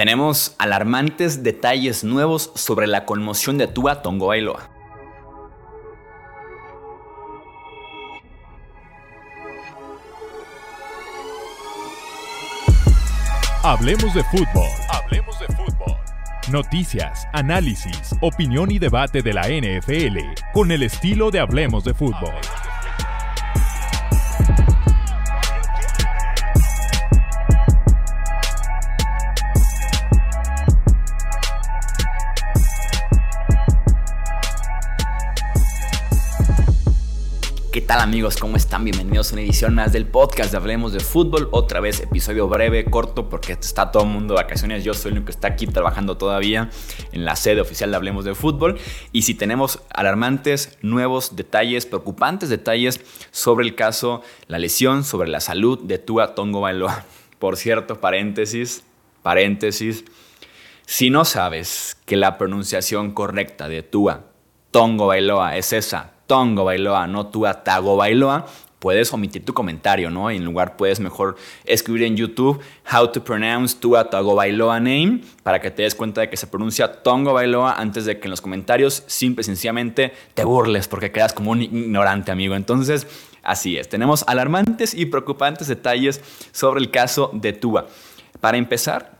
Tenemos alarmantes detalles nuevos sobre la conmoción de Tua Tongo Bailoa. Hablemos de fútbol. Hablemos de fútbol. Noticias, análisis, opinión y debate de la NFL con el estilo de Hablemos de fútbol. ¿Qué tal amigos? ¿Cómo están? Bienvenidos a una edición más del podcast de Hablemos de Fútbol. Otra vez episodio breve, corto, porque está todo el mundo de vacaciones. Yo soy el que está aquí trabajando todavía en la sede oficial de Hablemos de Fútbol. Y si tenemos alarmantes, nuevos detalles, preocupantes detalles sobre el caso, la lesión, sobre la salud de Tua Tongo Bailoa. Por cierto, paréntesis, paréntesis. Si no sabes que la pronunciación correcta de Tua Tongo Bailoa es esa, Tongo Bailoa, no Tua Tago Bailoa, puedes omitir tu comentario, ¿no? En lugar puedes mejor escribir en YouTube how to pronounce Tua Tago Bailoa name para que te des cuenta de que se pronuncia Tongo Bailoa antes de que en los comentarios simple y sencillamente te burles porque quedas como un ignorante, amigo. Entonces, así es. Tenemos alarmantes y preocupantes detalles sobre el caso de Tua. Para empezar,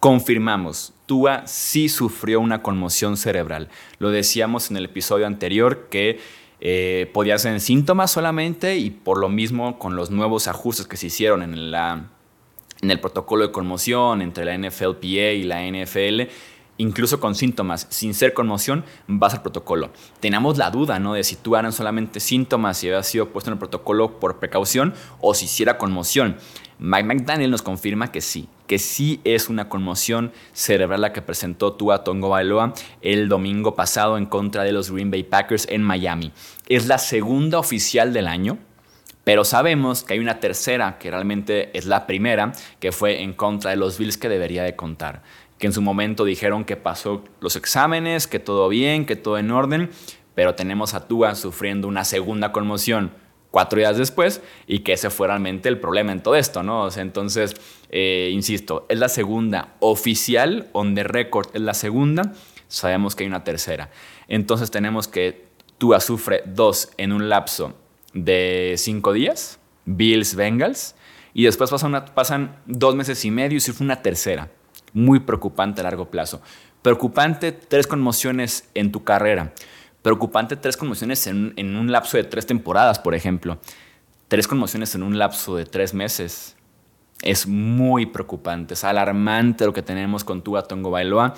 confirmamos, Tua sí sufrió una conmoción cerebral. Lo decíamos en el episodio anterior que eh, podía ser en síntomas solamente y por lo mismo con los nuevos ajustes que se hicieron en, en el protocolo de conmoción entre la NFLPA y la NFL, incluso con síntomas, sin ser conmoción, vas al protocolo. Teníamos la duda, ¿no? De si tú eran solamente síntomas y había sido puesto en el protocolo por precaución o si hiciera conmoción. Mike McDaniel nos confirma que sí, que sí es una conmoción cerebral la que presentó Tua Tongo Bailoa el domingo pasado en contra de los Green Bay Packers en Miami. Es la segunda oficial del año, pero sabemos que hay una tercera que realmente es la primera, que fue en contra de los Bills que debería de contar. Que en su momento dijeron que pasó los exámenes, que todo bien, que todo en orden, pero tenemos a Tua sufriendo una segunda conmoción cuatro días después y que ese fue realmente el problema en todo esto, ¿no? O sea, entonces, eh, insisto, es la segunda oficial, on the record es la segunda, sabemos que hay una tercera. Entonces tenemos que Tua sufre dos en un lapso de cinco días, Bills, Bengals, y después pasan, pasan dos meses y medio y sufre una tercera. Muy preocupante a largo plazo. Preocupante, tres conmociones en tu carrera preocupante tres conmociones en, un lapso de tres temporadas, por ejemplo. Tres conmociones en un lapso de tres meses. Es muy preocupante, es alarmante lo que tenemos con Tua Tongo Bailoa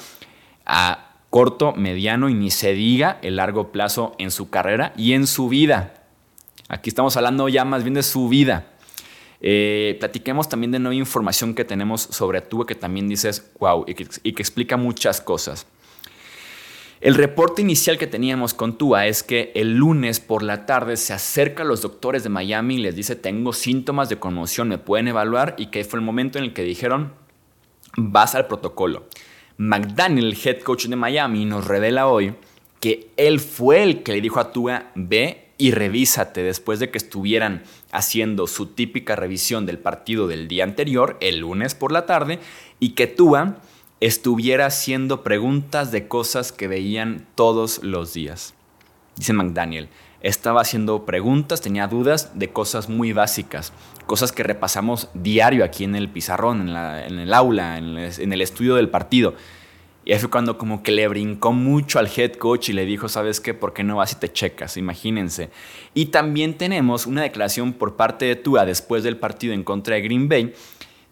a corto, mediano y ni se diga el largo plazo en su carrera y en su vida. Aquí estamos hablando ya más bien de su vida. Eh, platiquemos también de nueva información que tenemos sobre Tua que también dices, wow, y que explica muchas cosas. El reporte inicial que teníamos con Tua es que el lunes por la tarde se acerca a los doctores de Miami y les dice tengo síntomas de conmoción, me pueden evaluar y que fue el momento en el que dijeron vas al protocolo. McDaniel, el head coach de Miami, nos revela hoy que él fue el que le dijo a Tua ve y revísate después de que estuvieran haciendo su típica revisión del partido del día anterior, el lunes por la tarde, y que Tua estuviera haciendo preguntas de cosas que veían todos los días. Dice McDaniel, estaba haciendo preguntas, tenía dudas de cosas muy básicas, cosas que repasamos diario aquí en el pizarrón, en, el aula, en el, estudio del partido. Y fue cuando como que le brincó mucho al head coach y le dijo, ¿sabes qué? ¿Por qué no vas y te checas? Imagínense. Y también tenemos una declaración por parte de Tua después del partido en contra de Green Bay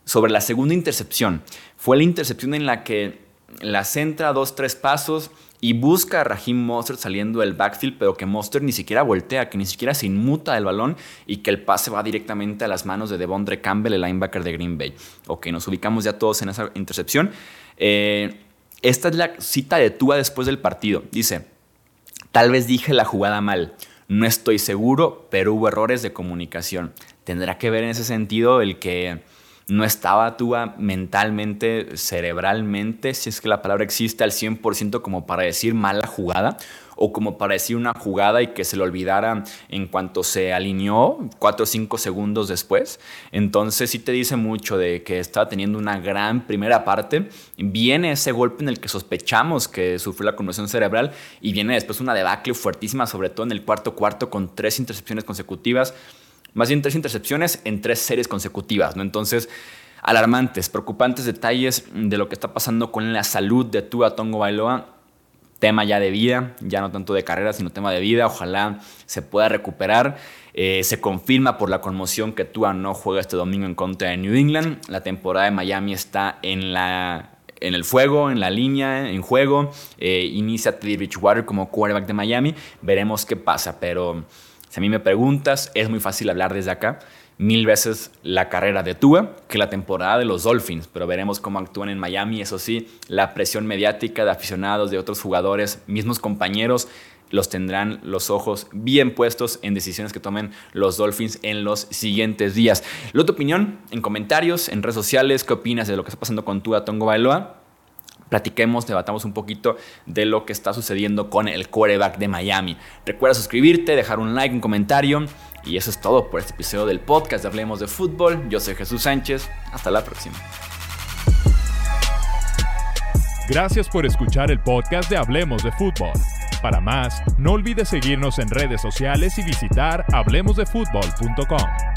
sobre la segunda intercepción. Fue la intercepción en la que la centra dos, tres pasos y busca a Raheem Mostert saliendo del backfield, pero que Mostert ni siquiera voltea, que ni siquiera se inmuta del balón y que el pase va directamente a las manos de Devondre Campbell, el linebacker de Green Bay. Ok, nos ubicamos ya todos en esa intercepción. Eh, esta es la cita de Tua después del partido. Dice, tal vez dije la jugada mal. No estoy seguro, pero hubo errores de comunicación. Tendrá que ver en ese sentido el que no estaba Tua mentalmente, cerebralmente, si es que la palabra existe al 100% como para decir mala jugada, o como para decir una jugada y que se le olvidara en cuanto se alineó, cuatro o cinco segundos después. Entonces sí te dice mucho de que estaba teniendo una gran primera parte. Viene ese golpe en el que sospechamos que sufrió la conmoción cerebral y viene después una debacle fuertísima, sobre todo en el cuarto cuarto con tres intercepciones consecutivas. Más bien tres intercepciones en tres series consecutivas, ¿no? Entonces alarmantes, preocupantes detalles de lo que está pasando con la salud de Tua Tongo Bailoa. Tema ya de vida, ya no tanto de carrera, sino tema de vida. Ojalá se pueda recuperar. Eh, se confirma por la conmoción que Tua no juega este domingo en contra de New England. La temporada de Miami está en la en el fuego, en la línea, en juego. Eh, inicia Teddy Bridgewater como quarterback de Miami. Veremos qué pasa, pero si a mí me preguntas, es muy fácil hablar desde acá mil veces la carrera de Tua que la temporada de los Dolphins, pero veremos cómo actúan en Miami. Eso sí, la presión mediática de aficionados, de otros jugadores, mismos compañeros, los tendrán los ojos bien puestos en decisiones que tomen los Dolphins en los siguientes días. ¿La tu opinión en comentarios, en redes sociales, qué opinas de lo que está pasando con Tua Tongo Bailoa? Platiquemos, debatamos un poquito de lo que está sucediendo con el quarterback de Miami. Recuerda suscribirte, dejar un like, un comentario y eso es todo por este episodio del podcast de Hablemos de Fútbol. Yo soy Jesús Sánchez. Hasta la próxima. Gracias por escuchar el podcast de Hablemos de Fútbol. Para más, no olvides seguirnos en redes sociales y visitar hablemosdefutbol.com.